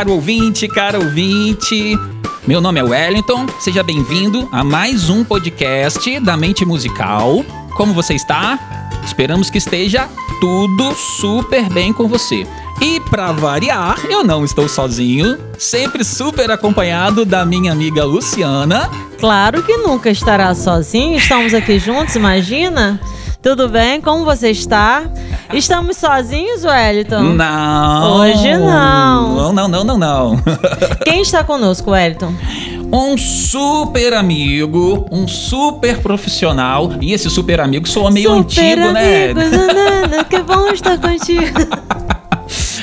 caro ouvinte, cara ouvinte. Meu nome é Wellington, seja bem-vindo a mais um podcast da Mente Musical. Como você está? Esperamos que esteja tudo super bem com você. E para variar, eu não estou sozinho, sempre super acompanhado da minha amiga Luciana. Claro que nunca estará sozinho, estamos aqui juntos, imagina? Tudo bem? Como você está? Estamos sozinhos, Wellington? Não. Hoje não. Não, não, não, não, não. Quem está conosco, Wellington? Um super amigo, um super profissional. E esse super amigo soa meio super antigo, né? amigo, Nanana, que bom estar contigo.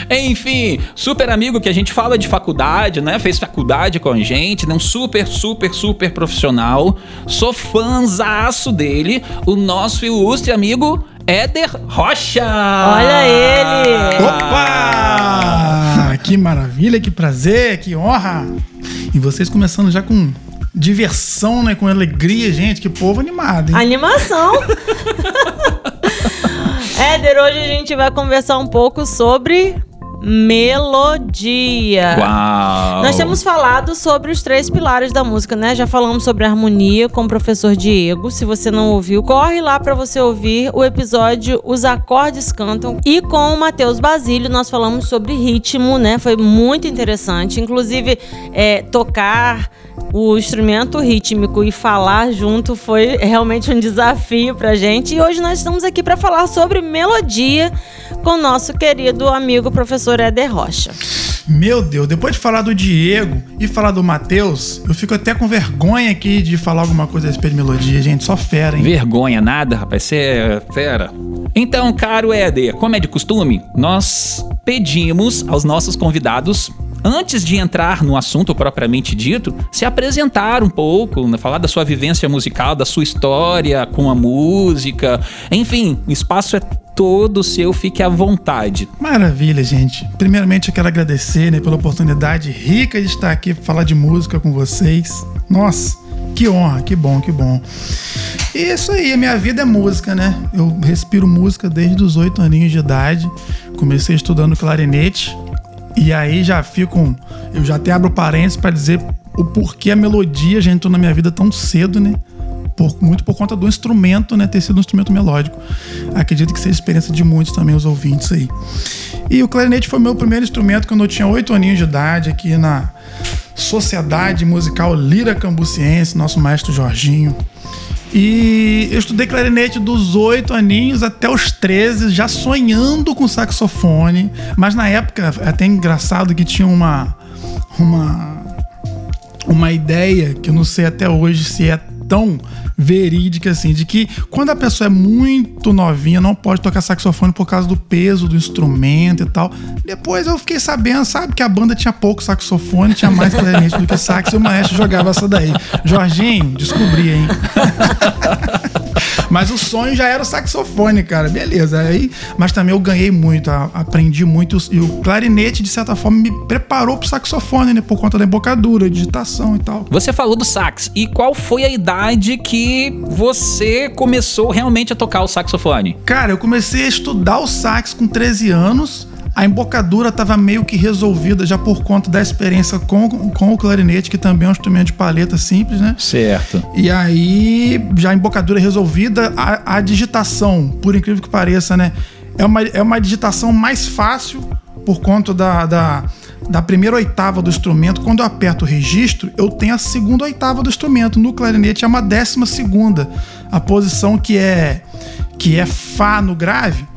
Enfim, super amigo que a gente fala de faculdade, né? Fez faculdade com a gente, né? Um super, super, super profissional. Sou fãzaço dele, o nosso ilustre amigo Éder Rocha. Olha ele. Opa! Que maravilha, que prazer, que honra! E vocês começando já com diversão, né? Com alegria, gente, que povo animado, hein? Animação. Éder, hoje a gente vai conversar um pouco sobre melodia. Uau! Nós temos falado sobre os três pilares da música, né? Já falamos sobre harmonia com o professor Diego. Se você não ouviu, corre lá para você ouvir o episódio Os Acordes Cantam. E com o Matheus Basílio, nós falamos sobre ritmo, né? Foi muito interessante. Inclusive, é, tocar o instrumento rítmico e falar junto foi realmente um desafio pra gente. E hoje nós estamos aqui para falar sobre melodia com o nosso querido amigo professor Éder Rocha. Meu Deus, depois de falar do Diego e falar do Matheus, eu fico até com vergonha aqui de falar alguma coisa a respeito de melodia, gente. Só fera, hein? Vergonha nada, rapaz, você é fera. Então, caro Éder, como é de costume, nós pedimos aos nossos convidados antes de entrar no assunto propriamente dito, se apresentar um pouco, né, falar da sua vivência musical, da sua história com a música. Enfim, o espaço é todo seu, fique à vontade. Maravilha, gente. Primeiramente, eu quero agradecer né, pela oportunidade rica de estar aqui para falar de música com vocês. Nossa, que honra, que bom, que bom. E isso aí, a minha vida é música, né? Eu respiro música desde os oito aninhos de idade. Comecei estudando clarinete e aí já fico. Eu já até abro parênteses para dizer o porquê a melodia já entrou na minha vida tão cedo, né? Por, muito por conta do instrumento, né? Ter sido um instrumento melódico. Acredito que seja experiência de muitos também, os ouvintes aí. E o clarinete foi meu primeiro instrumento quando eu tinha oito aninhos de idade, aqui na Sociedade Musical Lira Cambuciense, nosso maestro Jorginho. E eu estudei clarinete dos 8 aninhos até os 13, já sonhando com saxofone. Mas na época, é até engraçado que tinha uma. Uma. Uma ideia que eu não sei até hoje se é tão verídica assim, de que quando a pessoa é muito novinha, não pode tocar saxofone por causa do peso do instrumento e tal. Depois eu fiquei sabendo, sabe, que a banda tinha pouco saxofone, tinha mais clarinete do que sax, e o maestro jogava essa daí. Jorginho, descobri, hein? Mas o sonho já era o saxofone, cara. Beleza. Aí, mas também eu ganhei muito, aprendi muito. E o clarinete, de certa forma, me preparou pro saxofone, né? Por conta da embocadura, digitação e tal. Você falou do sax. E qual foi a idade que você começou realmente a tocar o saxofone? Cara, eu comecei a estudar o sax com 13 anos. A embocadura estava meio que resolvida já por conta da experiência com, com o clarinete, que também é um instrumento de paleta simples, né? Certo. E aí, já a embocadura resolvida, a, a digitação, por incrível que pareça, né? É uma, é uma digitação mais fácil por conta da, da, da primeira oitava do instrumento. Quando eu aperto o registro, eu tenho a segunda oitava do instrumento. No clarinete é uma décima segunda. A posição que é, que é Fá no grave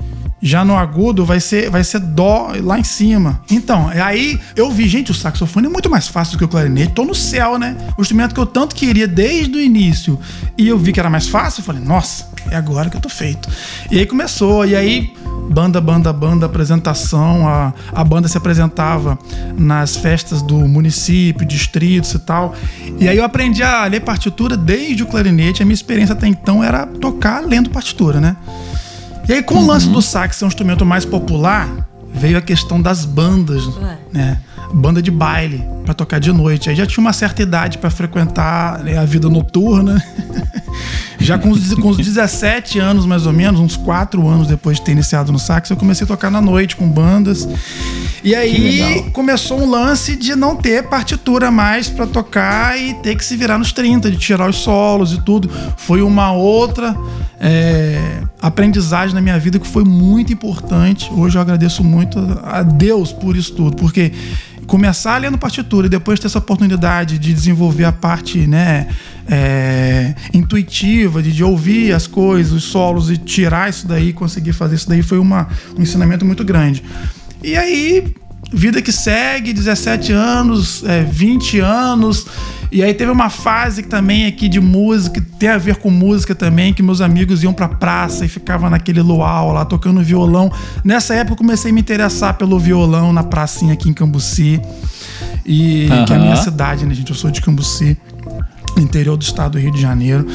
já no agudo vai ser, vai ser dó lá em cima. Então, aí eu vi, gente, o saxofone é muito mais fácil do que o clarinete. Tô no céu, né? O instrumento que eu tanto queria desde o início. E eu vi que era mais fácil, falei, nossa, é agora que eu tô feito. E aí começou, e aí banda, banda, banda, apresentação. A, a banda se apresentava nas festas do município, distritos e tal. E aí eu aprendi a ler partitura desde o clarinete. A minha experiência até então era tocar lendo partitura, né? E aí, com uhum. o lance do sax ser um instrumento mais popular, veio a questão das bandas, Ué. né? Banda de baile para tocar de noite. Aí já tinha uma certa idade para frequentar né, a vida noturna. Já com os, com os 17 anos, mais ou menos, uns 4 anos depois de ter iniciado no sax, eu comecei a tocar na noite com bandas. E aí começou um lance de não ter partitura mais para tocar e ter que se virar nos 30, de tirar os solos e tudo. Foi uma outra é, aprendizagem na minha vida que foi muito importante. Hoje eu agradeço muito a Deus por isso tudo, porque começar lendo partitura e depois ter essa oportunidade de desenvolver a parte né, é, intuitiva, de, de, ouvir as coisas, os solos e tirar isso daí, conseguir fazer isso daí, foi uma, um ensinamento muito grande. E aí, vida que segue, 17 anos, é, 20 anos. E aí teve uma fase também aqui de música, que tem a ver com música também, que meus amigos iam pra praça e ficavam naquele luau lá tocando violão. Nessa época eu comecei a me interessar pelo violão na pracinha aqui em Cambuci. E uhum. que é a minha cidade, né, gente? Eu sou de Cambuci interior do estado do Rio de Janeiro.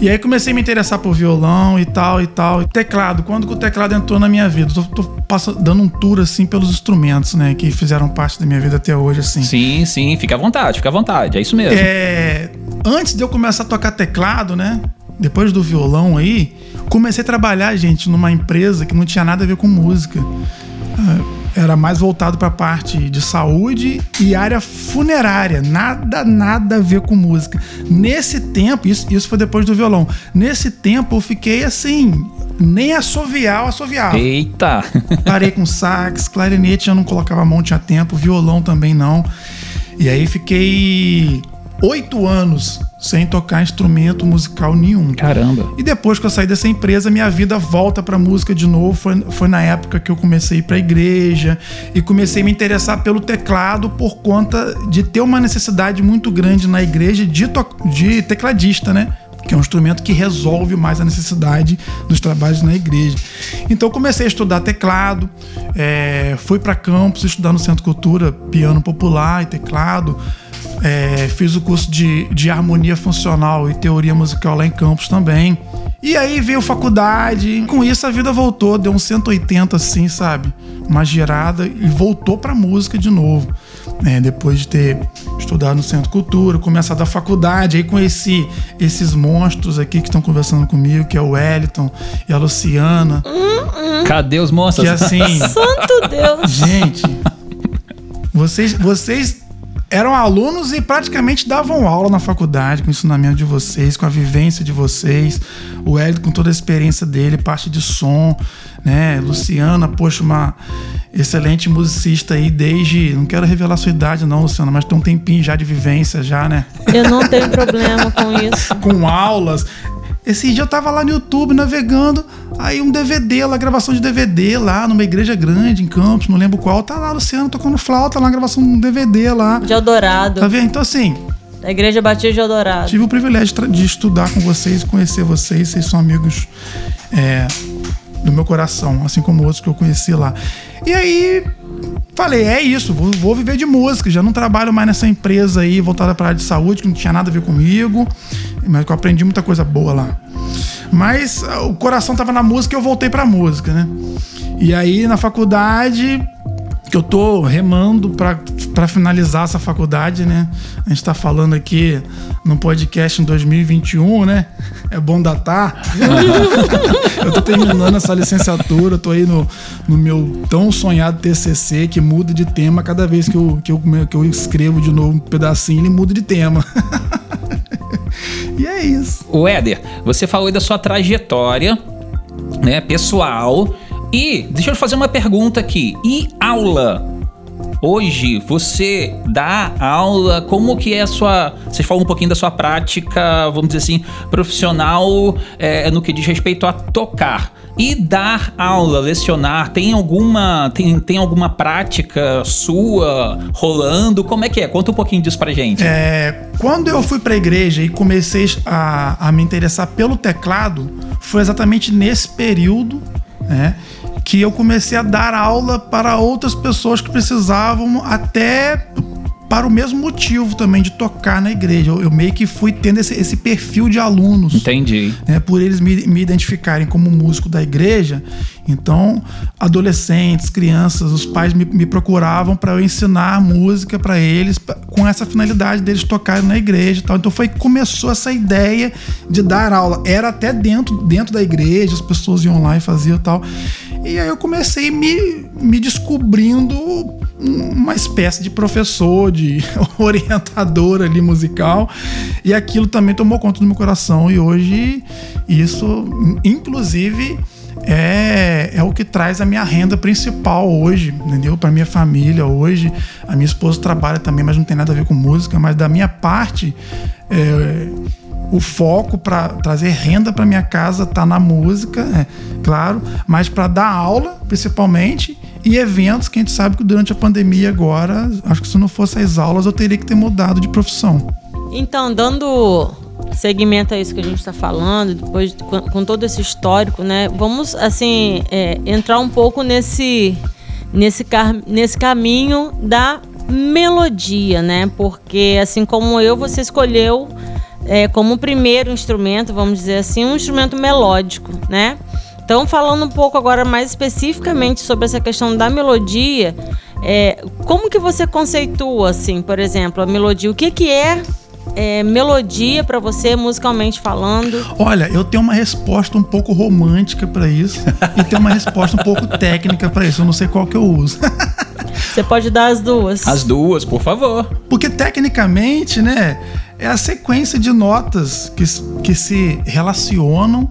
E aí comecei a me interessar por violão e tal e tal. E teclado, quando que o teclado entrou na minha vida? Tô, tô passando, dando um tour assim pelos instrumentos, né, que fizeram parte da minha vida até hoje assim. Sim, sim, fica à vontade, fica à vontade, é isso mesmo. É, antes de eu começar a tocar teclado, né, depois do violão aí, comecei a trabalhar, gente, numa empresa que não tinha nada a ver com música. Era mais voltado para a parte de saúde e área funerária. Nada, nada a ver com música. Nesse tempo, isso, isso foi depois do violão. Nesse tempo eu fiquei assim, nem assoviar eu assoviava. Eita! Parei com sax, clarinete eu não colocava a mão, tinha tempo, violão também não. E aí fiquei oito anos sem tocar instrumento musical nenhum. Caramba. E depois que eu saí dessa empresa, minha vida volta pra música de novo. Foi, foi na época que eu comecei a ir pra igreja e comecei a me interessar pelo teclado por conta de ter uma necessidade muito grande na igreja de, de tecladista, né? que é um instrumento que resolve mais a necessidade dos trabalhos na igreja. Então comecei a estudar teclado, é, fui para campus estudar no Centro Cultura piano popular e teclado. É, fiz o curso de, de harmonia funcional e teoria musical lá em Campos também. E aí veio faculdade. Com isso a vida voltou, deu uns 180 assim, sabe? Uma girada e voltou pra música de novo. É, depois de ter estudado no Centro Cultura, começado a faculdade, aí conheci esses monstros aqui que estão conversando comigo, que é o Wellington e a Luciana. Cadê os monstros? Que assim. Santo Deus! Gente, vocês, vocês eram alunos e praticamente davam aula na faculdade com o ensinamento de vocês, com a vivência de vocês. O Hélio com toda a experiência dele, parte de som, né? Luciana, poxa, uma excelente musicista aí desde. Não quero revelar sua idade, não, Luciana, mas tem um tempinho já de vivência, já, né? Eu não tenho problema com isso. com aulas. Esse dia eu tava lá no YouTube navegando, aí um DVD, lá, gravação de DVD lá, numa igreja grande em Campos, não lembro qual. Tá lá, Luciano tocando flauta lá, gravação de um DVD lá. De Eldorado. Tá vendo? Então, assim. Da Igreja Batista de Eldorado. Tive o privilégio de estudar com vocês, conhecer vocês, vocês são amigos é, do meu coração, assim como outros que eu conheci lá. E aí, falei, é isso, vou, vou, viver de música, já não trabalho mais nessa empresa aí voltada para a área de saúde, que não tinha nada a ver comigo, mas que eu aprendi muita coisa boa lá. Mas ah, o coração tava na música e eu voltei pra música, né? E aí na faculdade, que eu tô remando para finalizar essa faculdade, né? A gente tá falando aqui no podcast em 2021, né? É bom datar. eu tô terminando essa licenciatura, tô aí no, no meu tão sonhado TCC, que muda de tema cada vez que eu, que eu, que eu escrevo de novo um pedacinho, ele muda de tema. e é isso. O Éder, você falou aí da sua trajetória, né, pessoal. E deixa eu fazer uma pergunta aqui. E aula? Hoje você dá aula, como que é a sua. Você falou um pouquinho da sua prática, vamos dizer assim, profissional é, no que diz respeito a tocar. E dar aula, lecionar, tem alguma tem, tem alguma prática sua rolando? Como é que é? Conta um pouquinho disso pra gente. É, quando eu fui pra igreja e comecei a, a me interessar pelo teclado, foi exatamente nesse período, né? Que eu comecei a dar aula para outras pessoas que precisavam até para o mesmo motivo também de tocar na igreja. Eu, eu meio que fui tendo esse, esse perfil de alunos. Entendi. Né, por eles me, me identificarem como músico da igreja. Então, adolescentes, crianças, os pais me, me procuravam para eu ensinar música para eles, pra, com essa finalidade deles tocarem na igreja e tal. Então, foi que começou essa ideia de dar aula. Era até dentro, dentro da igreja, as pessoas iam lá e faziam tal. E aí eu comecei me, me descobrindo uma espécie de professor, de orientador ali musical. E aquilo também tomou conta do meu coração. E hoje, isso, inclusive, é, é o que traz a minha renda principal hoje, entendeu? Para minha família hoje. A minha esposa trabalha também, mas não tem nada a ver com música. Mas da minha parte, é, o foco para trazer renda para minha casa tá na música, é, claro, mas para dar aula, principalmente, e eventos que a gente sabe que durante a pandemia agora, acho que se não fosse as aulas, eu teria que ter mudado de profissão. Então, dando segmento a isso que a gente está falando, depois com, com, todo esse histórico, né? Vamos assim é, entrar um pouco nesse nesse, nesse caminho da melodia, né? Porque assim como eu, você escolheu é, como primeiro instrumento, vamos dizer assim, um instrumento melódico, né? Então, falando um pouco agora mais especificamente sobre essa questão da melodia, é, como que você conceitua, assim, por exemplo, a melodia? O que, que é, é melodia para você, musicalmente falando? Olha, eu tenho uma resposta um pouco romântica para isso e tenho uma resposta um pouco técnica para isso. Eu não sei qual que eu uso. Você pode dar as duas. As duas, por favor. Porque tecnicamente, né, é a sequência de notas que, que se relacionam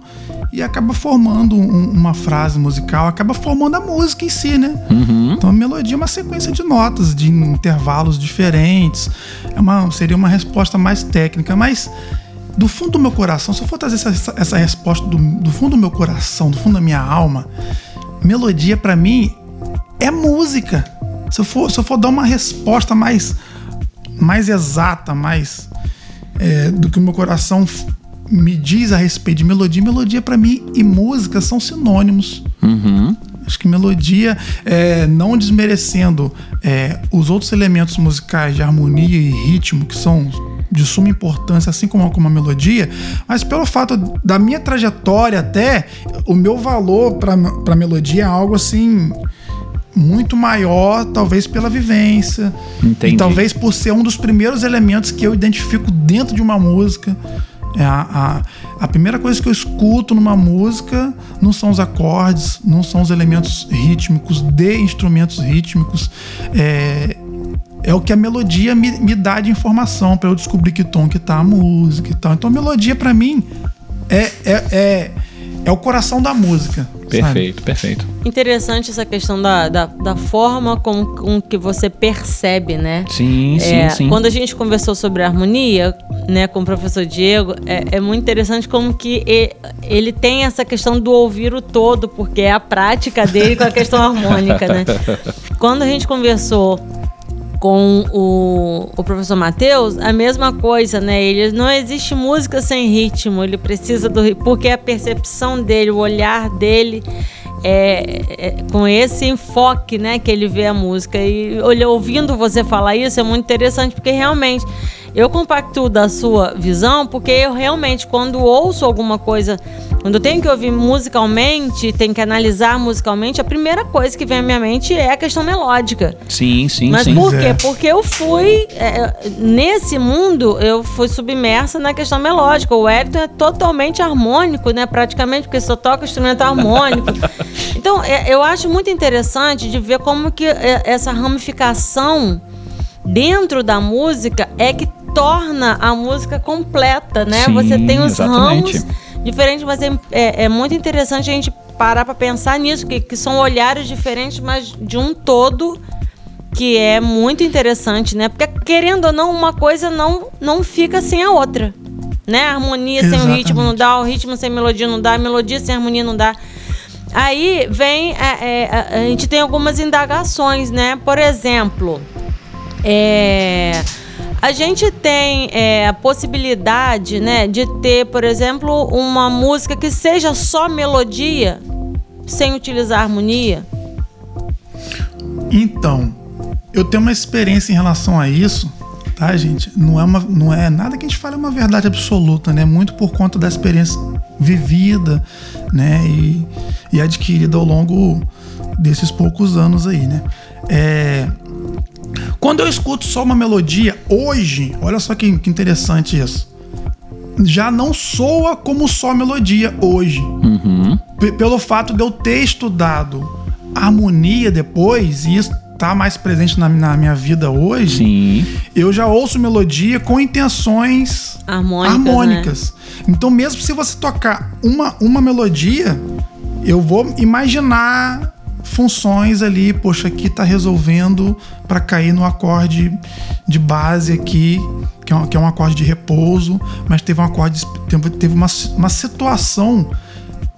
e acaba formando um, uma frase musical, acaba formando a música em si, né? Uhum. Então a melodia é uma sequência de notas, de intervalos diferentes. É uma, seria uma resposta mais técnica, mas do fundo do meu coração, se eu for trazer essa, essa resposta do, do fundo do meu coração, do fundo da minha alma, melodia para mim é música. Se eu for, se eu for dar uma resposta mais, mais exata, mais é, do que o meu coração me diz a respeito de melodia, melodia para mim e música são sinônimos. Uhum. Acho que melodia, é, não desmerecendo é, os outros elementos musicais de harmonia e ritmo, que são de suma importância, assim como, como a melodia, mas pelo fato da minha trajetória até, o meu valor para melodia é algo assim muito maior, talvez pela vivência. Entendi. E talvez por ser um dos primeiros elementos que eu identifico dentro de uma música. É a, a, a, primeira coisa que eu escuto numa música não são os acordes, não são os elementos rítmicos, de instrumentos rítmicos. É, é o que a melodia me, me dá de informação para eu descobrir que tom que tá a música e tal. Então a melodia para mim é, é, é, é o coração da música. Perfeito, sabe? perfeito. Interessante essa questão da, da, da forma com, com, que você percebe, né? Sim, sim, é, sim. Quando a gente conversou sobre harmonia, né, com o professor Diego, é, é muito interessante como que ele tem essa questão do ouvir o todo, porque é a prática dele com a questão harmônica, né? Quando a gente conversou com o, o professor Matheus, a mesma coisa, né? Ele não existe música sem ritmo, ele precisa do porque a percepção dele, o olhar dele é, é, com esse enfoque, né, que ele vê a música. E olha, ouvindo você falar isso é muito interessante, porque realmente eu compacto da sua visão, porque eu realmente, quando ouço alguma coisa, quando eu tenho que ouvir musicalmente, tenho que analisar musicalmente, a primeira coisa que vem à minha mente é a questão melódica. Sim, sim, Mas sim. por quê? Porque eu fui, é, nesse mundo, eu fui submersa na questão melódica. O Wellington é totalmente harmônico, né? Praticamente, porque só toca instrumento harmônico. Então, é, eu acho muito interessante de ver como que é, essa ramificação dentro da música é que torna a música completa, né? Sim, Você tem os exatamente. ramos diferentes, mas é, é, é muito interessante a gente parar para pensar nisso, que, que são olhares diferentes, mas de um todo que é muito interessante, né? Porque querendo ou não, uma coisa não, não fica sem a outra. Né? A harmonia sem o ritmo não dá, o ritmo sem melodia não dá, a melodia sem harmonia não dá. Aí vem. é, é, a, a gente tem algumas indagações, né? Por exemplo, é, a gente tem é, a possibilidade né, de ter, por exemplo, uma música que seja só melodia, sem utilizar harmonia. Então, eu tenho uma experiência em relação a isso, tá, gente? Não é, uma, não é nada que a gente fale uma verdade absoluta, né? Muito por conta da experiência vivida, né? E, e adquirida ao longo desses poucos anos aí, né? É, quando eu escuto só uma melodia, hoje, olha só que, que interessante isso. Já não soa como só melodia hoje. Uhum. Pelo fato de eu ter estudado harmonia depois, e isso tá mais presente na, na, minha vida hoje, Sim. eu já ouço melodia com intenções harmônicas. harmônicas. Né? Então, mesmo se você tocar uma, uma melodia, eu vou imaginar funções ali, poxa, aqui tá resolvendo para cair no acorde de base aqui, que é, um, que é um acorde de repouso, mas teve um acorde, teve uma, uma situação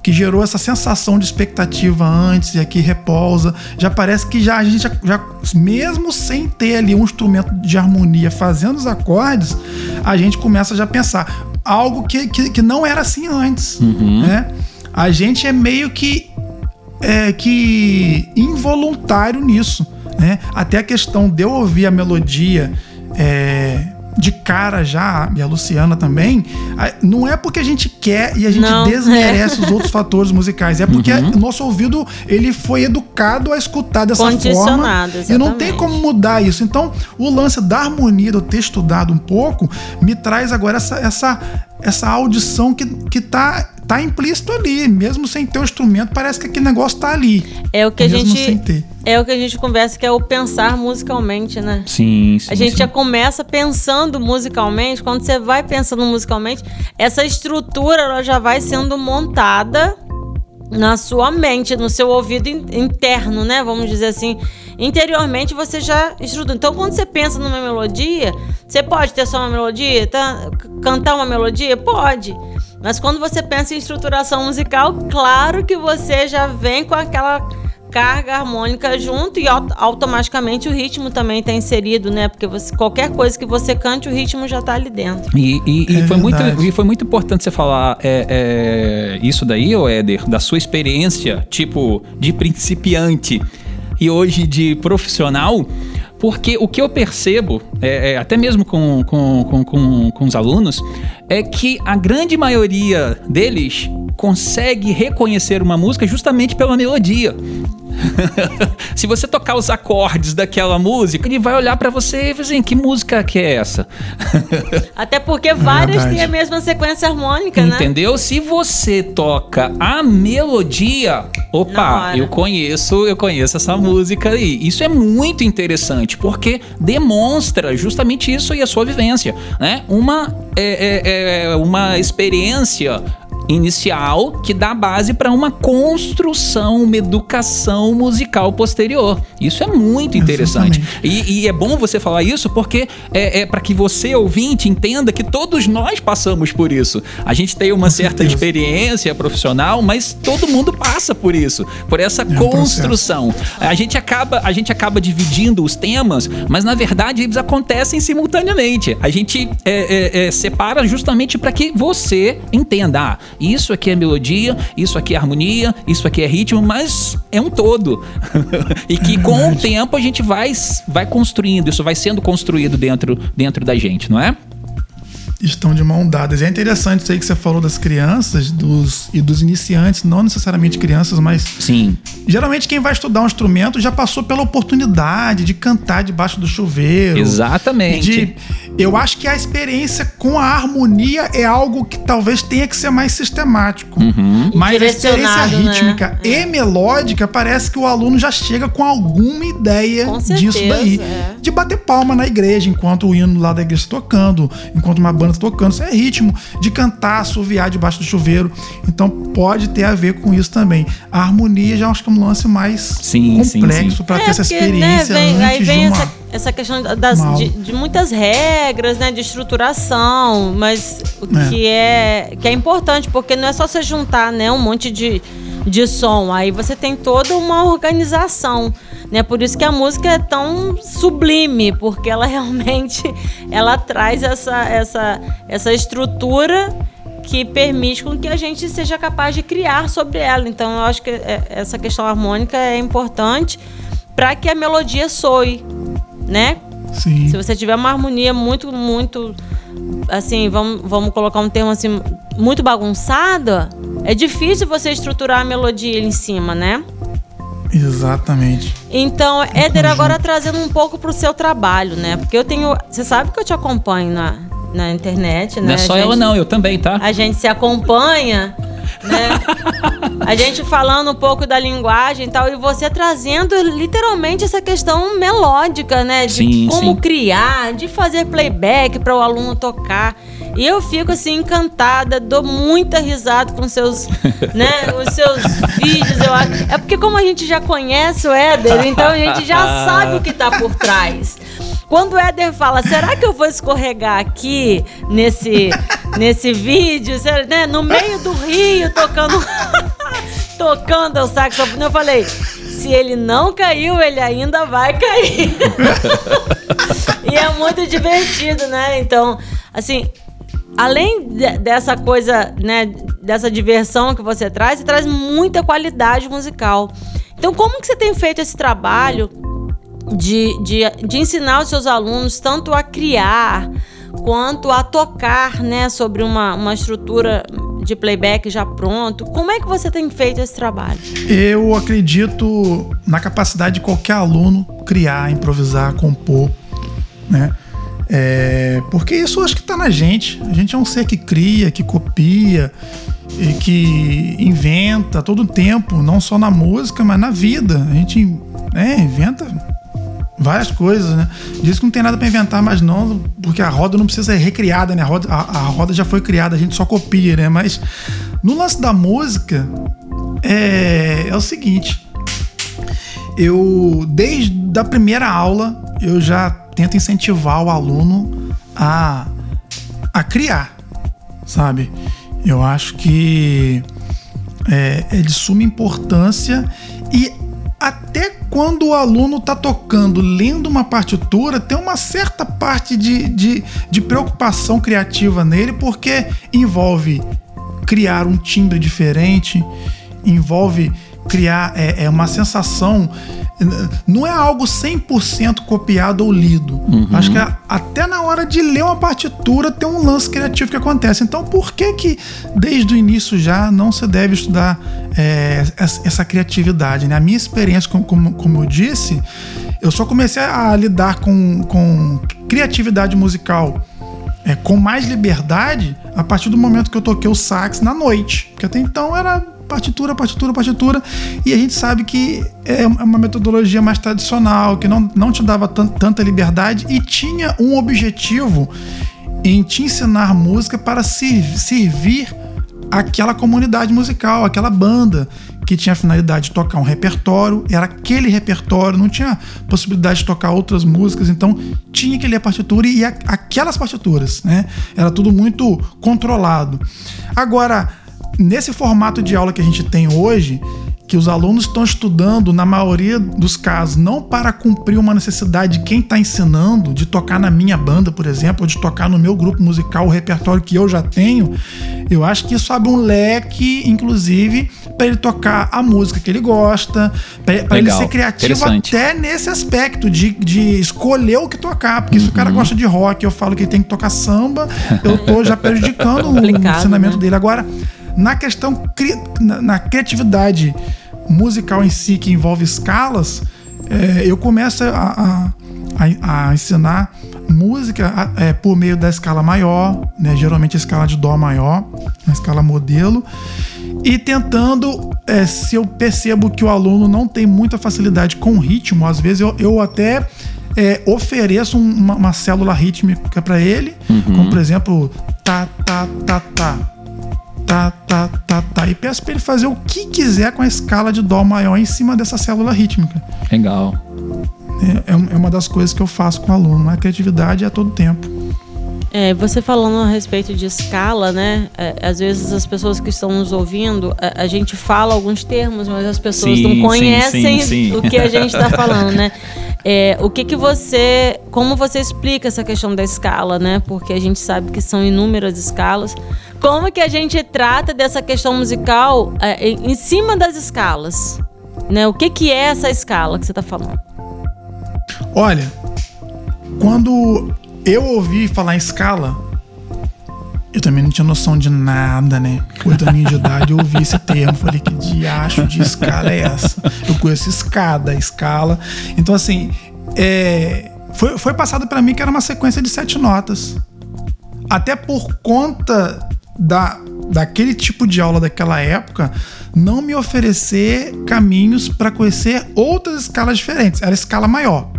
que gerou essa sensação de expectativa antes e aqui repousa. Já parece que já a gente já, já, mesmo sem ter ali um instrumento de harmonia fazendo os acordes, a gente começa já a pensar algo que, que, que não era assim antes, uhum. né? A gente é meio que é, que involuntário nisso, né? Até a questão de eu ouvir a melodia é, de cara já, e a Luciana também, não é porque a gente quer e a gente não, desmerece é. os outros fatores musicais, é porque uhum. o nosso ouvido ele foi educado a escutar dessa forma exatamente. e não tem como mudar isso. Então, o lance da harmonia, de eu ter estudado um pouco, me traz agora essa, essa, essa audição que, que tá tá implícito ali, mesmo sem ter o instrumento, parece que aquele negócio tá ali. É o que a gente é o que a gente conversa que é o pensar musicalmente, né? Sim, sim. A gente sim. já começa pensando musicalmente, quando você vai pensando musicalmente, essa estrutura ela já vai sendo montada na sua mente, no seu ouvido interno, né? Vamos dizer assim. Interiormente você já estrutura. Então, quando você pensa numa melodia, você pode ter só uma melodia, tá? cantar uma melodia? Pode. Mas quando você pensa em estruturação musical, claro que você já vem com aquela carga harmônica junto e automaticamente o ritmo também está inserido, né? Porque você, qualquer coisa que você cante, o ritmo já está ali dentro. E, e, e é foi muito, e foi muito importante você falar é, é, isso daí, ô Éder, da sua experiência, tipo, de principiante e hoje de profissional, porque o que eu percebo, é, é, até mesmo com, com, com, com, com os alunos, é que a grande maioria deles consegue reconhecer uma música justamente pela melodia. Se você tocar os acordes daquela música, ele vai olhar para você e dizer assim, que música que é essa? Até porque várias têm a mesma sequência harmônica, né? Entendeu? Se você toca a melodia, opa, eu conheço, eu conheço essa música aí. Isso é muito interessante, porque demonstra justamente isso e a sua vivência, né? Uma, é, é, é uma experiência inicial que dá base para uma construção, uma educação musical posterior. Isso é muito interessante. E, e, é bom você falar isso porque é, é para que você, ouvinte, entenda que todos nós passamos por isso. A gente tem uma Com certa certeza. experiência profissional, mas todo mundo passa por isso, por essa é construção. a gente acaba, a gente acaba dividindo os temas, mas na verdade eles acontecem simultaneamente. A gente é, é, é separa justamente para que você entenda. Ah, isso aqui é melodia, isso aqui é harmonia, isso aqui é ritmo, mas é um todo. e que é com o tempo a gente vai, vai construindo, isso vai sendo construído dentro, dentro da gente, não é? Estão de mão dadas. É interessante isso aí que você falou das crianças dos, e dos iniciantes, não necessariamente crianças, mas. Sim. Geralmente quem vai estudar um instrumento já passou pela oportunidade de cantar debaixo do chuveiro. Exatamente. De, eu acho que a experiência com a harmonia é algo que talvez tenha que ser mais sistemático. Uhum. Mas a experiência né? rítmica né? e melódica parece que o aluno já chega com alguma ideia com certeza, disso daí. É. De bater palma na igreja enquanto o hino lá da igreja está tocando, enquanto uma banda banda tocando, isso é ritmo de cantar, assoviar debaixo do chuveiro. Então pode ter a ver com isso também. A harmonia já acho que é um lance mais sim, complexo para é, ter essa porque, experiência né, vem, aí vem uma... essa, essa questão das, de, de, muitas regras, né, de estruturação, mas é. que é que é importante porque não é só você juntar, né, um monte de de som. Aí você tem toda uma organização. Né? Por isso que a música é tão sublime, porque ela realmente ela traz essa, essa, essa estrutura que permite com que a gente seja capaz de criar sobre ela. Então, eu acho que é, essa questão harmônica é importante para que a melodia soe. né? Sim. Se você tiver uma harmonia muito, muito, assim, vamos, vamos colocar um termo assim, muito bagunçada, é difícil você estruturar a melodia em cima, né? Exatamente. Então, Éder, agora trazendo um pouco pro seu trabalho, né? Porque eu tenho. Você sabe que eu te acompanho na, na internet, né? Não é só A ela, gente- não, eu também, tá? A gente se acompanha, né? A gente falando um pouco da linguagem e tal, e você trazendo literalmente essa questão melódica, né? De Sim, como sim. criar, de fazer playback para o aluno tocar. E eu fico assim encantada, dou muita risada com seus, né, os seus vídeos. Eu acho. É porque como a gente já conhece o Éder, então a gente já sabe o que tá por trás. Quando o Éder fala, será que eu vou escorregar aqui nesse, nesse vídeo, né, no meio do rio, tocando, tocando o saxofone? Eu falei, se ele não caiu, ele ainda vai cair. e é muito divertido, né? Então, assim, além de- dessa coisa, né, dessa diversão que você traz, você traz muita qualidade musical. Então, como que você tem feito esse trabalho de, de, de ensinar os seus alunos tanto a criar quanto a tocar, né, sobre uma, uma estrutura de playback já pronto? Como é que você tem feito esse trabalho? Eu acredito na capacidade de qualquer aluno criar, improvisar, compor, né? É, porque isso acho que tá na gente. A gente é um ser que cria, que copia e que inventa todo o tempo, não só na música, mas na vida. A gente né, inventa várias coisas, né? Diz que não tem nada para inventar mais não, porque a roda não precisa ser recriada, né? A roda, a, a roda já foi criada, a gente só copia, né? Mas no lance da música é, é o seguinte, eu desde a primeira aula eu já tento incentivar o aluno a, a criar, sabe? Eu acho que é, é de suma importância e até quando o aluno está tocando, lendo uma partitura, tem uma certa parte de, de, de preocupação criativa nele, porque envolve criar um timbre diferente, envolve criar é, é uma sensação. Não é algo 100% copiado ou lido. Acho que até na hora de ler uma partitura tem um lance criativo que acontece. Então, por que que desde o início já não se deve estudar é, essa essa criatividade? Né? A minha experiência, como, como, como eu disse, eu só comecei a lidar com, com criatividade musical é, com mais liberdade a partir do momento que eu toquei o sax na noite. Porque até então era partitura, partitura, partitura. E a gente sabe que é uma metodologia mais tradicional, que não, não te dava tan- tanta liberdade e tinha um objetivo em te ensinar música para ser- servir aquela comunidade musical, aquela banda que tinha a finalidade de tocar um repertório, era aquele repertório, não tinha possibilidade de tocar outras músicas, então tinha que ler a partitura e a- aquelas partituras, né? Era tudo muito controlado. Agora, nesse formato de aula que a gente tem hoje, que os alunos estão estudando, na maioria dos casos, não para cumprir uma necessidade de quem está ensinando, de tocar na minha banda, por exemplo, ou de tocar no meu grupo musical, o repertório que eu já tenho, eu acho que isso abre um leque, inclusive, para ele tocar a música que ele gosta, para ele ser criativo até nesse aspecto de, de escolher o que tocar. Porque se o cara gosta de rock, eu falo que ele tem que tocar samba, eu tô já prejudicando o ensinamento né? dele. Agora, na questão, cri- na, na criatividade musical em si, que envolve escalas, é, eu começo a, a- a- ensinar música é, por meio da escala maior, né, geralmente a escala de Dó maior, a escala modelo, e tentando, é, se eu percebo que o aluno não tem muita facilidade com ritmo, às vezes eu, eu até é, ofereço um- uma, uma célula rítmica para ele, como por exemplo, tá, tá, tá, tá tá, tá, tá, tá. E peço pra ele fazer o que quiser com a escala de Dó maior em cima dessa célula rítmica. Legal. É, é é uma das coisas que eu faço com o aluno. A criatividade é a todo tempo. É, você falando a respeito de escala, né? é, às vezes as pessoas que estão nos ouvindo, a, a gente fala alguns termos, mas as pessoas Sim, não sim, conhecem sim, sim. o que a gente está falando, né? É, o que que você, como você explica essa questão da escala, né? Porque a gente sabe que são inúmeras escalas. Como que a gente trata dessa questão musical é, em cima das escalas, né? O que que é essa escala que você está falando? Olha, quando eu ouvi falar em escala, eu também não tinha noção de nada, né? Oito aninhos de idade, eu ouvi esse termo. Falei, que diacho de escala é essa? Eu conheço escada, escala. Então, assim, é, foi, foi passado para mim que era uma sequência de sete notas. Até por conta da, daquele tipo de aula daquela época, não me oferecer caminhos para conhecer outras escalas diferentes. Era escala maior.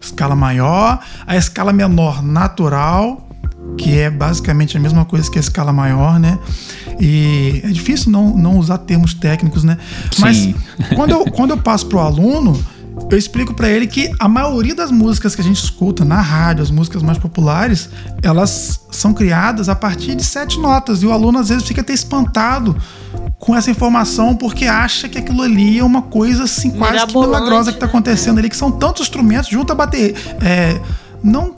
Escala maior, a escala menor natural que é basicamente a mesma coisa que a escala maior, né? E é difícil não, não usar termos técnicos, né? Sim. Mas quando eu, quando eu passo pro aluno, eu explico para ele que a maioria das músicas que a gente escuta na rádio, as músicas mais populares, elas são criadas a partir de sete notas. E o aluno às vezes fica até espantado com essa informação porque acha que aquilo ali é uma coisa assim quase que milagrosa que está né? acontecendo ali, que são tantos instrumentos junto a bater. É, não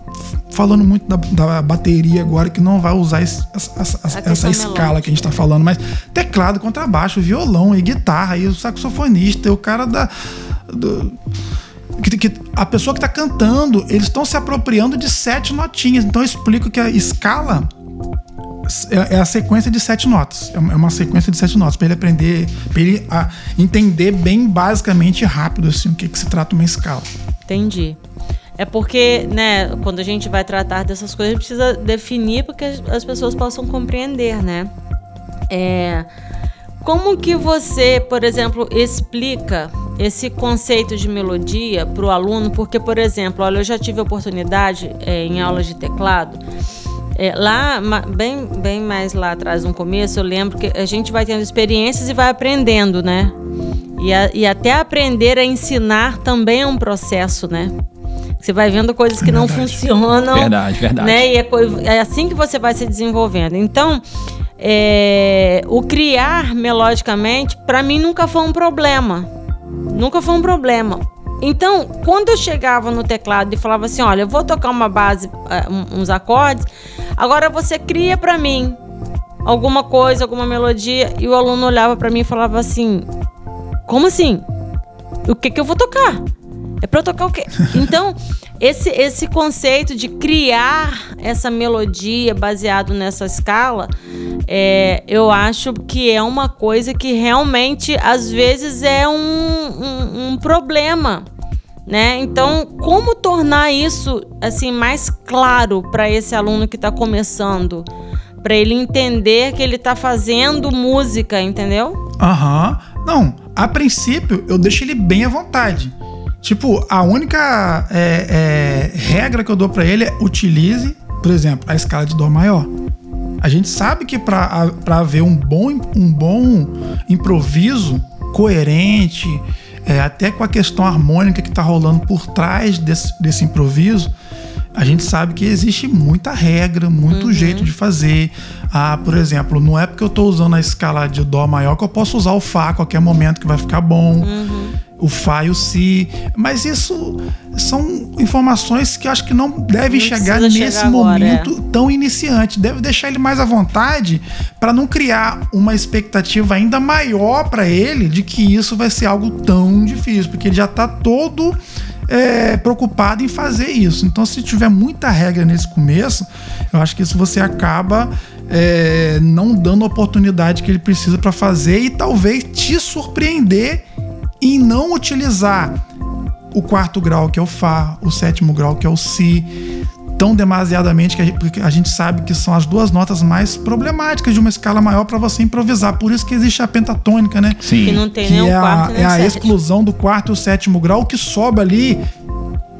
falando muito da, da bateria agora, que não vai usar esse- essa, essa- essa escala que a gente tá falando, mas teclado, contrabaixo, violão e guitarra, e o saxofonista, e o cara da. do- que, que- a pessoa que tá cantando, eles estão se apropriando de sete notinhas. Então eu explico que a escala é, é a sequência de sete notas. É uma é sequência de sete notas para ele aprender, para ele entender bem basicamente e rápido assim o que, que se trata uma escala. Entendi. É porque, né, quando a gente vai tratar dessas coisas, a gente precisa definir para que as- as pessoas possam compreender, né? É, como que você, por exemplo, explica esse conceito de melodia para o aluno? Porque, por exemplo, olha, eu já tive oportunidade é, em aulas de teclado. é, lá, bem, bem mais lá atrás, no começo, eu lembro que a gente vai tendo experiências e vai aprendendo, né? E, a- e até aprender a ensinar também é um processo, né? Você vai vendo coisas que não Verdade. funcionam. Verdade, verdade. Né? E é, é assim que você vai se desenvolvendo. Então, é, o criar melodicamente, para mim, nunca foi um problema. Nunca foi um problema. Então, quando eu chegava no teclado e falava assim, olha, eu vou tocar uma base, um- uns acordes, agora você cria para mim alguma coisa, alguma melodia, e o aluno olhava para mim e falava assim, como assim? O que que eu vou tocar? É pra eu tocar o quê? Então, esse, esse conceito de criar essa melodia baseado nessa escala, é, eu acho que é uma coisa que realmente, às vezes, é um, um, um problema. Né? Então, como tornar isso assim mais claro para esse aluno que está começando, para ele entender que ele está fazendo música, entendeu? Aham. Não, a princípio eu deixo ele bem à vontade. Tipo, a única é, é, regra que eu dou pra ele é utilize, por exemplo, a escala de Dó maior. A gente sabe que pra pra haver um bom, um bom improviso coerente, é, até com a questão harmônica que tá rolando por trás desse, desse improviso, a gente sabe que existe muita regra, muito jeito de fazer. Ah, por exemplo, não é porque eu tô usando a escala de Dó maior que eu posso usar o Fá a qualquer momento que vai ficar bom. O e o Si. Mas isso são informações que eu acho que não devem Não chegar nesse chegar agora, momento tão iniciante. Deve deixar ele mais à vontade para não criar uma expectativa ainda maior para ele de que isso vai ser algo tão difícil, porque ele já tá todo é, preocupado em fazer isso. Então, se tiver muita regra nesse começo, eu acho que isso você acaba é, não dando a oportunidade que ele precisa para fazer e talvez te surpreender em não utilizar o quarto grau, que é o Fá, o sétimo grau, que é o Si, tão demasiadamente que a gente, porque a gente sabe que são as duas notas mais problemáticas de uma escala maior para você improvisar. Por isso que existe a pentatônica, né? Sim. Que não tem que nem é o a, quarto nem é a sétimo. exclusão do quarto e o sétimo grau, que sobra ali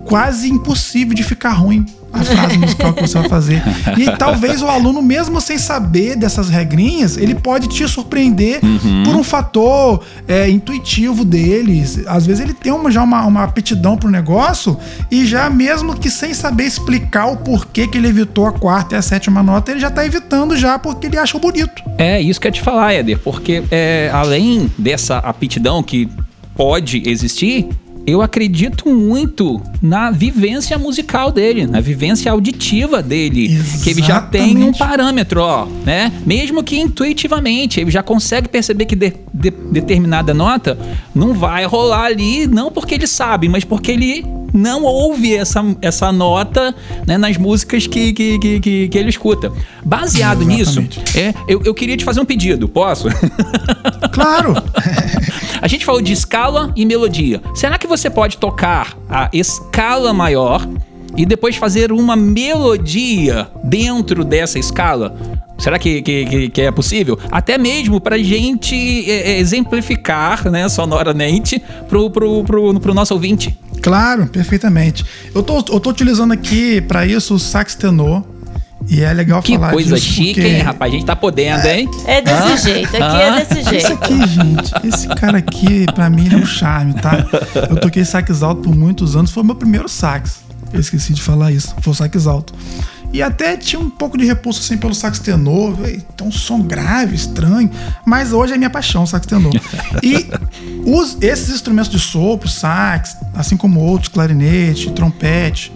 quase impossível de ficar ruim a frase musical que você vai fazer. E talvez o aluno, mesmo sem saber dessas regrinhas, ele pode te surpreender por um fator é, intuitivo deles. Às vezes ele tem uma, já uma, uma aptidão pro negócio e já mesmo que sem saber explicar o porquê que ele evitou a quarta e a sétima nota, ele já tá evitando já porque ele acha bonito. É isso que eu ia te falar, Éder, porque é, além dessa aptidão que pode existir, eu acredito muito na vivência musical dele, na vivência auditiva dele, que ele já tem um Exatamente. parâmetro, ó, né? Mesmo que intuitivamente, ele já consegue perceber que de- de- determinada nota não vai rolar ali, não porque ele sabe, mas porque ele não ouve essa, essa nota né, nas músicas que, que, que, que, que ele escuta. Baseado nisso, Exatamente. é, eu, eu queria te fazer um pedido, posso? Claro! A gente falou de escala e melodia. Será que você pode tocar a escala maior e depois fazer uma melodia dentro dessa escala? Será que, que, que- é possível? Até mesmo pra gente é, é, exemplificar, né, sonoramente, pro, pro, pro, pro nosso ouvinte. Claro, perfeitamente. Eu tô, eu tô utilizando aqui pra isso o sax tenor. E é legal Que falar coisa disso chique, porque hein, rapaz? A gente tá podendo, hein? É desse Hã? jeito, aqui Hã? é desse Esse jeito. aqui, gente, esse cara aqui, pra mim, ele é um charme, tá? Eu toquei sax alto por muitos anos, foi o meu primeiro sax. Eu esqueci de falar isso, foi o sax alto. E até tinha um pouco de repulso assim pelo sax tenor, tem um som grave, estranho, mas hoje é minha paixão, o sax tenor. E os, esses instrumentos de sopro, sax, assim como outros, clarinete, trompete,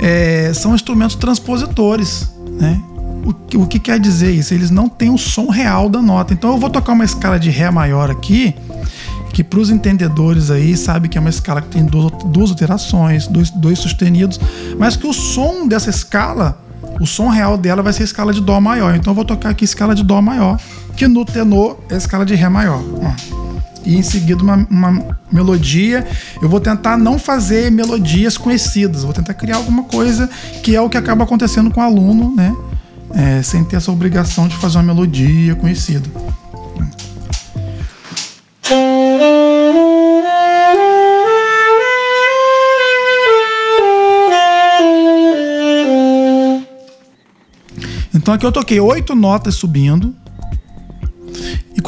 é, são instrumentos transpositores, né? O, que- o que quer dizer isso? Eles não têm o som real da nota. Então eu vou tocar uma escala de Ré maior aqui, que para os entendedores aí sabe que é uma escala que tem duas, duas alterações, dois, dois sustenidos, mas que o som dessa escala, o som real dela vai ser a escala de Dó maior. Então eu vou tocar aqui escala de Dó maior, que no tenor é a escala de Ré maior. ó. E em seguida uma, uma melodia. Eu vou tentar não fazer melodias conhecidas, vou tentar criar alguma coisa que é o que acaba acontecendo com o aluno, né? É, sem ter essa obrigação de fazer uma melodia conhecida. Então aqui eu toquei oito notas subindo.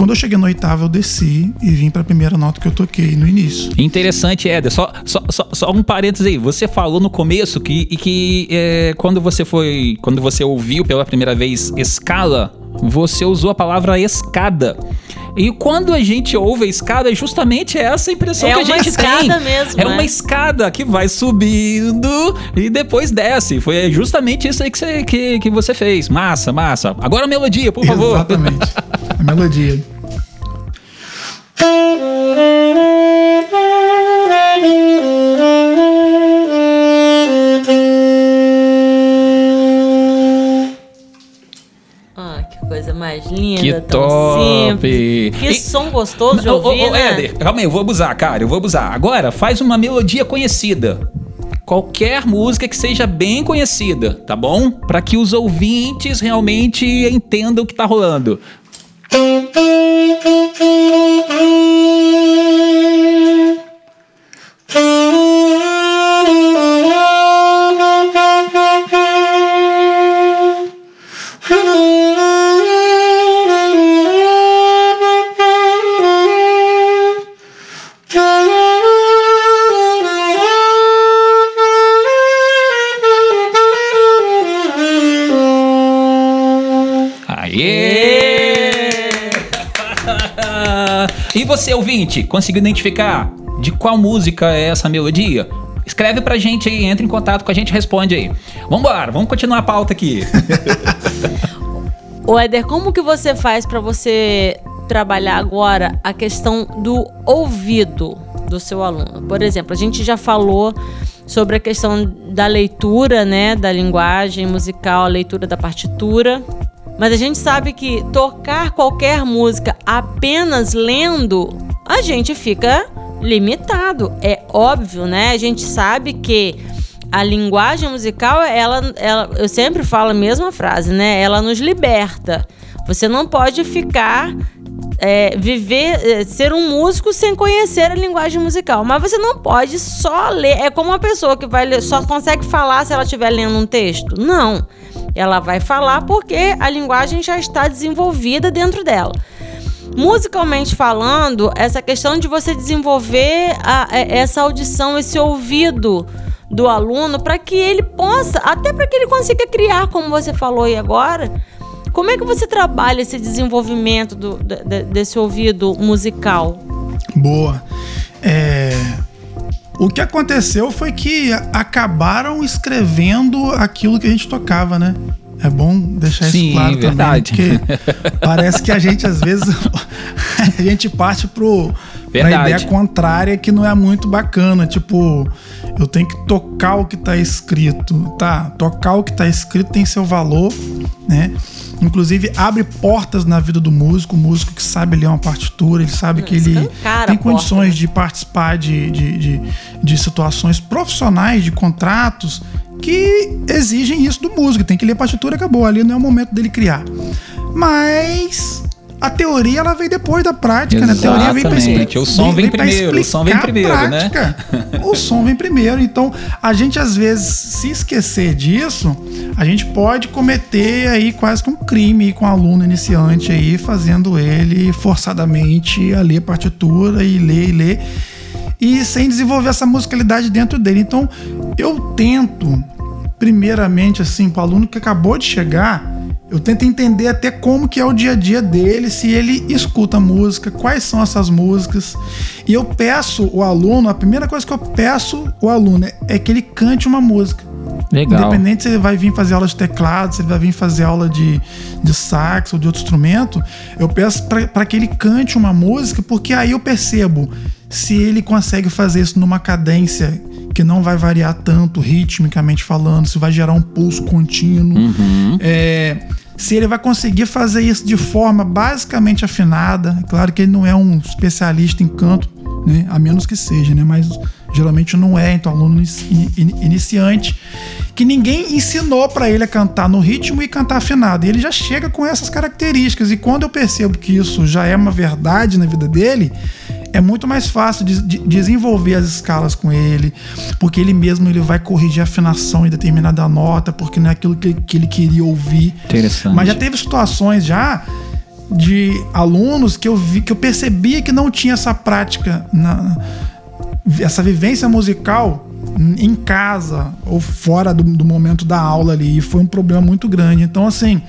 Quando eu cheguei na oitava, eu desci e vim para a primeira nota que eu toquei no início. Interessante, Éder. Só, só, só, só um parênteses aí. Você falou no começo que, e que é, quando você foi. Quando você ouviu pela primeira vez escala, você usou a palavra escada. E quando a gente ouve a escada, é justamente essa impressão É que a uma gente escada tem. mesmo, É uma né? escada que vai subindo e depois desce. Foi justamente isso aí que você, que, que você fez. Massa, massa. Agora a melodia, por favor. Exatamente. A melodia. mais linda, Que top! simples. Que E- som gostoso de ô, ouvir, ô, né? Éder, calma aí, eu vou abusar, cara, eu vou abusar. Agora, faz uma melodia conhecida. Qualquer música que seja bem conhecida, tá bom? Pra que os ouvintes realmente entendam o que tá rolando. Você, ouvinte, conseguiu identificar de qual música é essa melodia? Escreve pra gente aí, entra em contato com a gente, responde aí. Vambora, vamos continuar a pauta aqui. Ô Éder, como que você faz pra você trabalhar agora a questão do ouvido do seu aluno? Por exemplo, a gente já falou sobre a questão da leitura, né, da linguagem musical, a leitura da partitura. Mas a gente sabe que tocar qualquer música apenas lendo, a gente fica limitado. É óbvio, né? A gente sabe que a linguagem musical, ela, ela, eu sempre falo a mesma frase, né? Ela nos liberta. Você não pode ficar é, viver, é, ser um músico sem conhecer a linguagem musical. Mas você não pode só ler. É como uma pessoa que vai ler, só consegue falar se ela estiver lendo um texto. Não. Ela vai falar porque a linguagem já está desenvolvida dentro dela. Musicalmente falando, essa questão de você desenvolver a- é- essa audição, esse ouvido do aluno, para que ele possa, até para que ele consiga criar, como você falou aí agora. Como é que você trabalha esse desenvolvimento do- de- desse ouvido musical? Boa. É, O que aconteceu foi que acabaram escrevendo aquilo que a gente tocava, né? É bom deixar Sim, isso claro verdade. também, porque parece que a gente às vezes a gente parte pro pra Verdade. ideia contrária que não é muito bacana. Tipo, Eu tenho que tocar o que está escrito, tá? Tocar o que está escrito tem seu valor, né? Inclusive abre portas na vida do músico, o músico que sabe ler uma partitura, ele sabe que ele tem condições porta, né? de participar de, de, de, de situações profissionais, de contratos que exigem isso do músico. Tem que ler partitura, acabou. Ali não é o momento dele criar. Mas a teoria ela vem depois da prática, Exatamente. né? A teoria vem pra explicar. O som vem, vem primeiro, o som vem primeiro, né? o som vem primeiro. Então, a gente às vezes se esquecer disso, a gente pode cometer aí quase que um crime com o um aluno iniciante aí, fazendo ele forçadamente a ler partitura e ler e ler e sem desenvolver essa musicalidade dentro dele. Então, eu tento primeiramente assim, para o aluno que acabou de chegar, eu tento entender até como que é o dia a dia dele, se ele escuta música, quais são essas músicas. E eu peço o aluno, a primeira coisa que eu peço o aluno é, é que ele cante uma música. Legal. Independente se ele vai vir fazer aula de teclado, se ele vai vir fazer aula de, de sax ou de outro instrumento, eu peço para que ele cante uma música, porque aí eu percebo se ele consegue fazer isso numa cadência que não vai variar tanto ritmicamente falando, se vai gerar um pulso contínuo. Uhum. É, se ele vai conseguir fazer isso de forma basicamente afinada. Claro que ele não é um especialista em canto, né? a menos que seja, né? mas geralmente não é, então aluno iniciante que ninguém ensinou para ele a cantar no ritmo e cantar afinado. E ele já chega com essas características. E quando eu percebo que isso já é uma verdade na vida dele, é muito mais fácil de, de desenvolver as escalas com ele, porque ele mesmo ele vai corrigir a afinação em determinada nota, porque não é aquilo que, que ele queria ouvir. Interessante. Mas já teve situações já de alunos que eu vi que eu percebia que não tinha essa prática na essa vivência musical em casa ou fora do, do momento da aula ali e foi um problema muito grande. Então assim,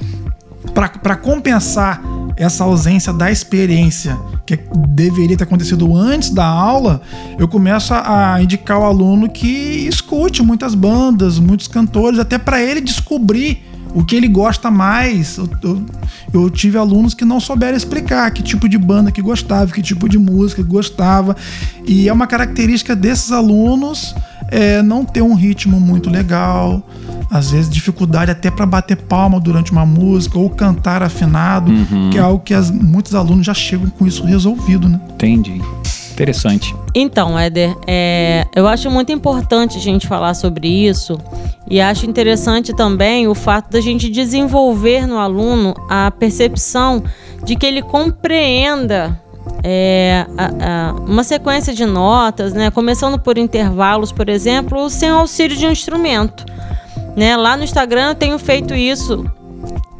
para compensar essa ausência da experiência que deveria ter acontecido antes da aula, eu começo a indicar o aluno que escute muitas bandas, muitos cantores, até para ele descobrir o que ele gosta mais. Eu, eu, eu, tive alunos que não souberam explicar que tipo de banda que gostava, que tipo de música que gostava. E é uma característica desses alunos é, não ter um ritmo muito legal, às vezes dificuldade até para bater palma durante uma música ou cantar afinado, uhum. que é algo que as, muitos alunos já chegam com isso resolvido, né? Entendi. Interessante. Então, Éder, é, eu acho muito importante a gente falar sobre isso e acho interessante também o fato da gente desenvolver no aluno a percepção de que ele compreenda é, a, a, uma sequência de notas, né, começando por intervalos, por exemplo, sem auxílio de um instrumento. Né? Lá no Instagram eu tenho feito isso.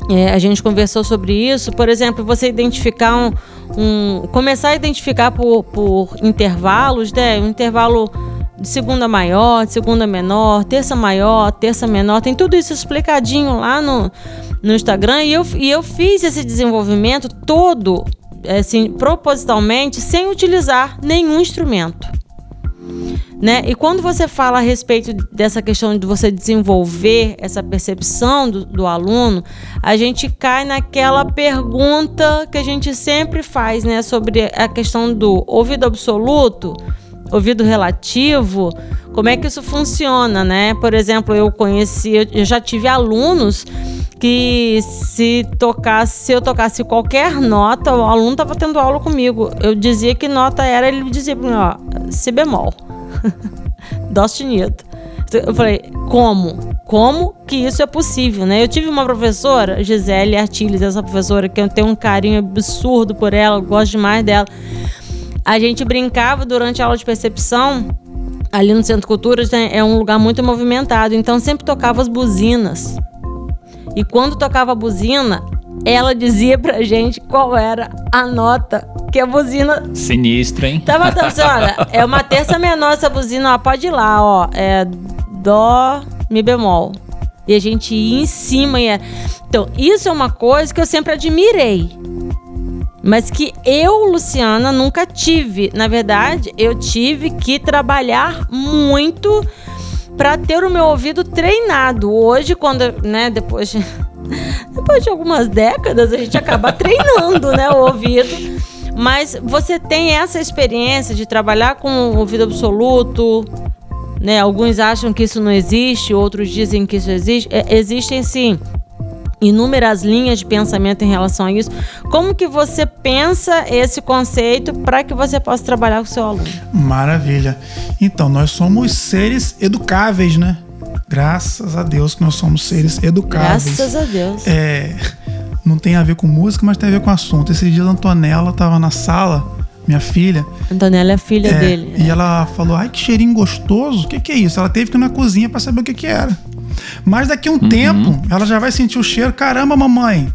É, a gente conversou sobre isso. Por exemplo, você identificar um. um começar a identificar por, por intervalos, né? Um intervalo de segunda maior, de segunda menor, terça maior, terça menor. Tem tudo isso explicadinho lá no, no Instagram. E eu, e eu fiz esse desenvolvimento todo, assim, propositalmente, sem utilizar nenhum instrumento. Né? E quando você fala a respeito dessa questão de você desenvolver essa percepção do, do, aluno, a gente cai naquela pergunta que a gente sempre faz, né, sobre a questão do ouvido absoluto, ouvido relativo, como é que isso funciona, né? Por exemplo, eu conheci, eu já tive alunos que se tocasse, se eu tocasse qualquer nota, o aluno estava tendo aula comigo. Eu dizia que nota era, ele dizia para mim, ó, si bemol. Dó sustenido. Eu falei, como? Como que isso é possível, né? Eu tive uma professora, Gisele Artiles, essa professora que eu tenho um carinho absurdo por ela, gosto demais dela. A gente brincava durante a aula de percepção, ali no Centro Cultura né, é um lugar muito movimentado, então sempre tocava as buzinas. E quando tocava a buzina, ela dizia pra gente qual era a nota que a buzina. Sinistra, hein? Tava dando assim, olha, é uma terça menor essa buzina, ó, pode ir lá, ó. É Dó, Mi bemol. E a gente ia em cima. E é... Então, isso é uma coisa que eu sempre admirei. Mas que eu, Luciana, nunca tive. Na verdade, eu tive que trabalhar muito para ter o meu ouvido treinado. Hoje, quando, né, depois de, depois de algumas décadas, a gente acaba treinando, né, o ouvido. Mas você tem essa experiência de trabalhar com o ouvido absoluto, né? Alguns acham que isso não existe, outros dizem que isso existe. É, existem sim inúmeras linhas de pensamento em relação a isso. Como que você pensa esse conceito para que você possa trabalhar com o seu aluno? Maravilha. Então, nós somos seres educáveis, né? Graças a Deus que nós somos seres educáveis. Graças a Deus. É, não tem a ver com música, mas tem a ver com assunto. Esse dia a Antonella estava na sala, minha filha. Antonella é filha é, dele. E ela falou: ai, que cheirinho gostoso. O que, que é isso? Ela teve que ir na cozinha para saber o que, que era. Mas daqui a um uhum. tempo, ela já vai sentir o cheiro. Caramba, mamãe,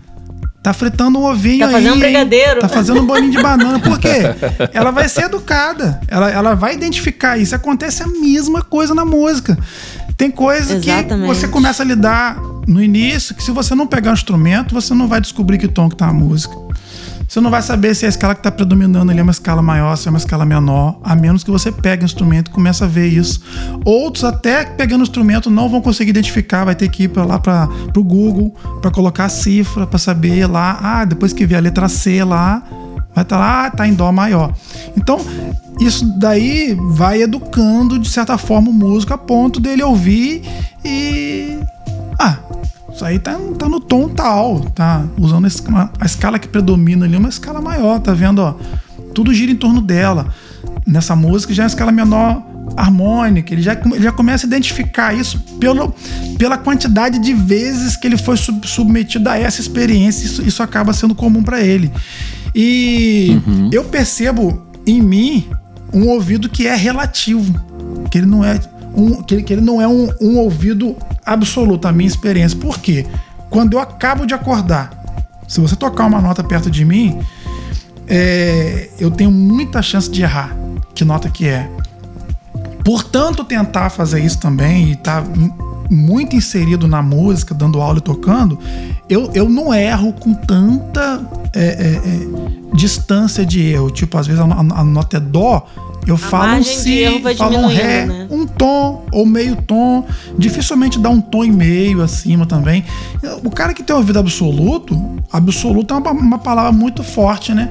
tá fritando um ovinho tá aí. Tá fazendo um brigadeiro. Tá fazendo um bolinho de banana. Por quê? Ela vai ser educada. Ela, ela vai identificar isso. Acontece a mesma coisa na música. Tem coisa Exatamente. que você começa a lidar no início, que se você não pegar o instrumento, você não vai descobrir que tom que tá a música. Você não vai saber se a escala que está predominando ali é uma escala maior, se é uma escala menor, a menos que você pegue o instrumento e comece a ver isso. Outros, até pegando o instrumento, não vão conseguir identificar, vai ter que ir para lá para o Google para colocar a cifra, para saber lá, ah, depois que ver a letra C lá, vai estar tá lá, ah, tá em Dó maior. Então, isso daí vai educando, de certa forma, o músico a ponto dele ouvir e. Ah, isso aí tá, tá no tom tal, tá usando a escala que predomina ali, uma escala maior, tá vendo? Ó, tudo gira em torno dela. Nessa música já é uma escala menor harmônica, ele já, ele já começa a identificar isso pelo, pela quantidade de vezes que ele foi sub, submetido a essa experiência, isso, isso acaba sendo comum para ele. E uhum. eu percebo em mim um ouvido que é relativo, que ele não é um, que, que ele não é um, um ouvido absoluto, a minha experiência. Por quê? Quando eu acabo de acordar, se você tocar uma nota perto de mim, é, eu tenho muita chance de errar. Que nota que é? Portanto, tentar fazer isso também e estar tá muito inserido na música, dando aula e tocando, eu, eu não erro com tanta é, é, é distância de erro. Tipo, às vezes a, a nota é dó, eu a falo um si, falo um ré, né? um tom ou meio tom. Dificilmente dá um tom e meio acima também. O cara que tem ouvido absoluto, absoluto é uma, uma palavra muito forte, né?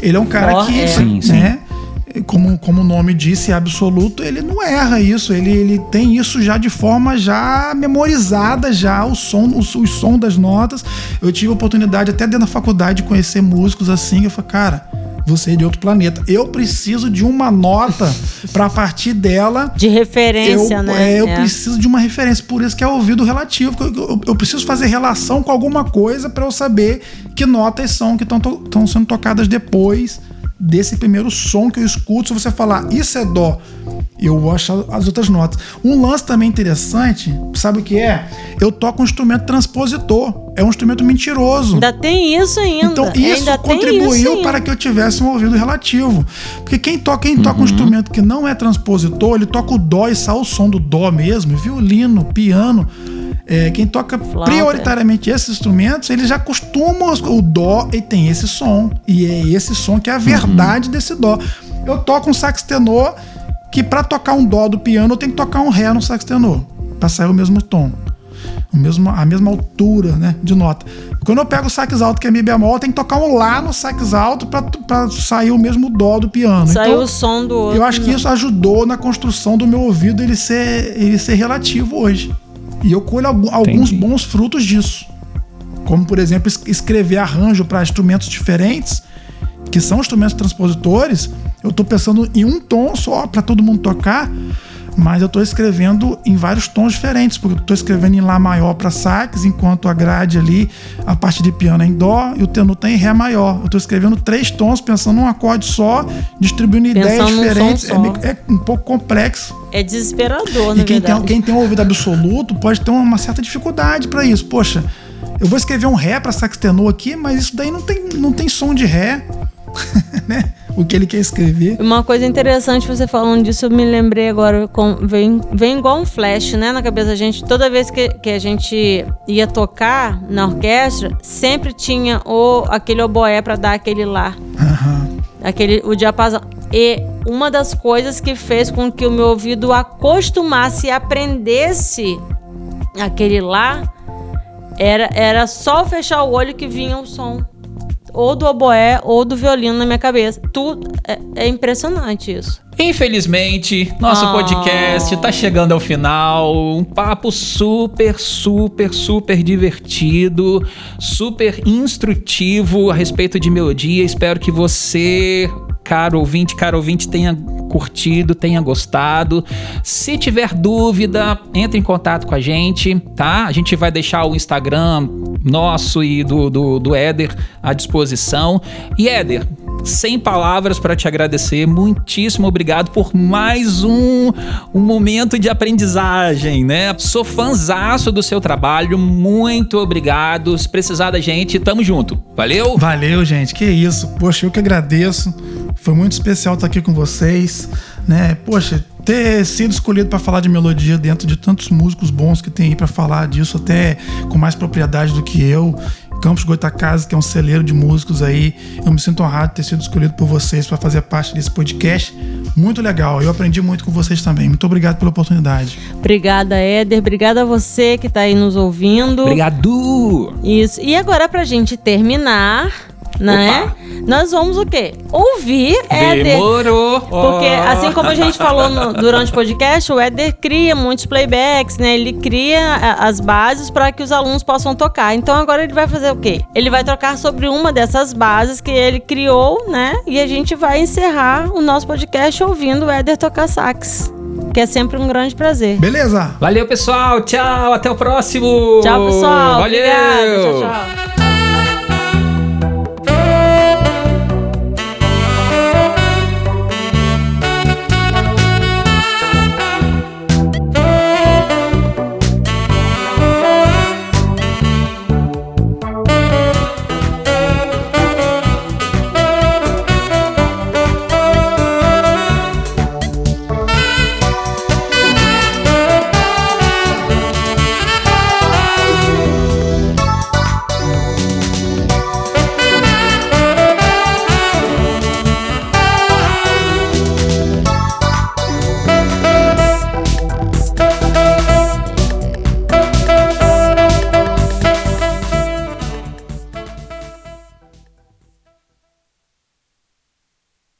Ele é um cara oh, que, é. sim, né? Sim. Como, como o nome disse, é absoluto, ele não erra isso, ele, ele tem isso já de forma já memorizada, já o som, o, o som das notas. Eu tive a oportunidade até dentro da faculdade de conhecer músicos assim, eu falei, cara, você é de outro planeta. Eu preciso de uma nota para partir dela. De referência, eu, né? É, eu é. preciso de uma referência. Por isso que é ouvido relativo. Eu, eu, eu preciso fazer relação com alguma coisa para eu saber que notas são que estão sendo tocadas depois desse primeiro som que eu escuto. Se você falar isso é dó, eu vou achar as outras notas. Um lance também interessante, sabe o que é? Eu toco um instrumento transpositor. É um instrumento mentiroso. Ainda tem isso ainda. Então isso ainda contribuiu isso para que eu tivesse um ouvido relativo. Porque quem toca, quem toca um uhum. instrumento que não é transpositor, ele toca o dó e sai o som do dó mesmo, violino, piano. É, quem toca Flauta. prioritariamente esses instrumentos, eles já costumam o dó e tem esse som. E é esse som que é a verdade uhum. desse dó. Eu toco um sax tenor que para tocar um dó do piano eu tenho que tocar um ré no sax tenor para sair o mesmo tom. O mesmo, a mesma altura né, de nota. Quando eu pego o sax alto, que é mi bemol, eu tenho que tocar um lá no sax alto para sair o mesmo dó do piano. Saiu então, o som do outro. Eu acho que isso ajudou na construção do meu ouvido ele ser, ele ser relativo hoje. E eu colho alguns Entendi. bons frutos disso. Como, por exemplo, escrever arranjo para instrumentos diferentes, que são instrumentos transpositores. Eu estou pensando em um tom só para todo mundo tocar, mas eu estou escrevendo em vários tons diferentes, porque eu estou escrevendo em Lá maior para sax, enquanto a grade ali, a parte de piano é em Dó e o tenor tem em Ré maior. Eu estou escrevendo três tons, pensando num acorde só, distribuindo pensando ideias diferentes. É, é, um pouco complexo. É desesperador, E quem tem, quem tem um ouvido absoluto pode ter uma certa dificuldade para isso. Poxa, eu vou escrever um Ré para sax tenor aqui, mas isso daí não tem, não tem som de Ré. né? o que ele quer escrever. Uma coisa interessante você falando disso, eu me lembrei agora, com, vem, vem igual um flash, né, na cabeça da gente. Toda vez que, que a gente ia tocar na orquestra, sempre tinha o, aquele oboé para dar aquele lá. Uhum. Aquele, o diapasão. E uma das coisas que fez com que o meu ouvido acostumasse e aprendesse aquele lá era, era só fechar o olho que vinha o som ou do oboé ou do violino na minha cabeça. Tudo é, é impressionante isso. Infelizmente, nosso Oh. podcast tá chegando ao final. Um papo super, super, super divertido, super instrutivo a respeito de melodia. Espero que você, caro ouvinte, caro ouvinte, tenha curtido, tenha gostado. Se tiver dúvida, entre em contato com a gente, tá? A gente vai deixar o Instagram nosso e do, do, do Éder à disposição. E Éder, sem palavras para te agradecer. Muitíssimo obrigado por mais um, um momento de aprendizagem, né? Sou fãzaço do seu trabalho. Muito obrigado. Se precisar da gente, tamo junto. Valeu? Valeu, gente. Que isso. Poxa, eu que agradeço. Foi muito especial estar aqui com vocês, né? Poxa, ter sido escolhido para falar de melodia dentro de tantos músicos bons que tem aí para falar disso até com mais propriedade do que eu. Campos Goitacazes, que é um celeiro de músicos aí. Eu me sinto honrado de ter sido escolhido por vocês para fazer parte desse podcast. Muito legal. Eu aprendi muito com vocês também. Muito obrigado pela oportunidade. Obrigada, Éder. Obrigada a você que tá aí nos ouvindo. Obrigado! Isso. E agora, pra gente terminar, né? Nós vamos o quê? Ouvir Éder. Demorou! Porque, assim como a gente falou no- durante o podcast, o Éder cria muitos playbacks, né? Ele cria a- as bases para que os alunos possam tocar. Então agora ele vai fazer o quê? Ele vai trocar sobre uma dessas bases que ele criou, né? E a gente vai encerrar o nosso podcast ouvindo o Éder tocar sax. Que é sempre um grande prazer. Beleza? Valeu, pessoal. Tchau. Até o próximo. Tchau, pessoal. Valeu. Obrigada. Tchau, tchau.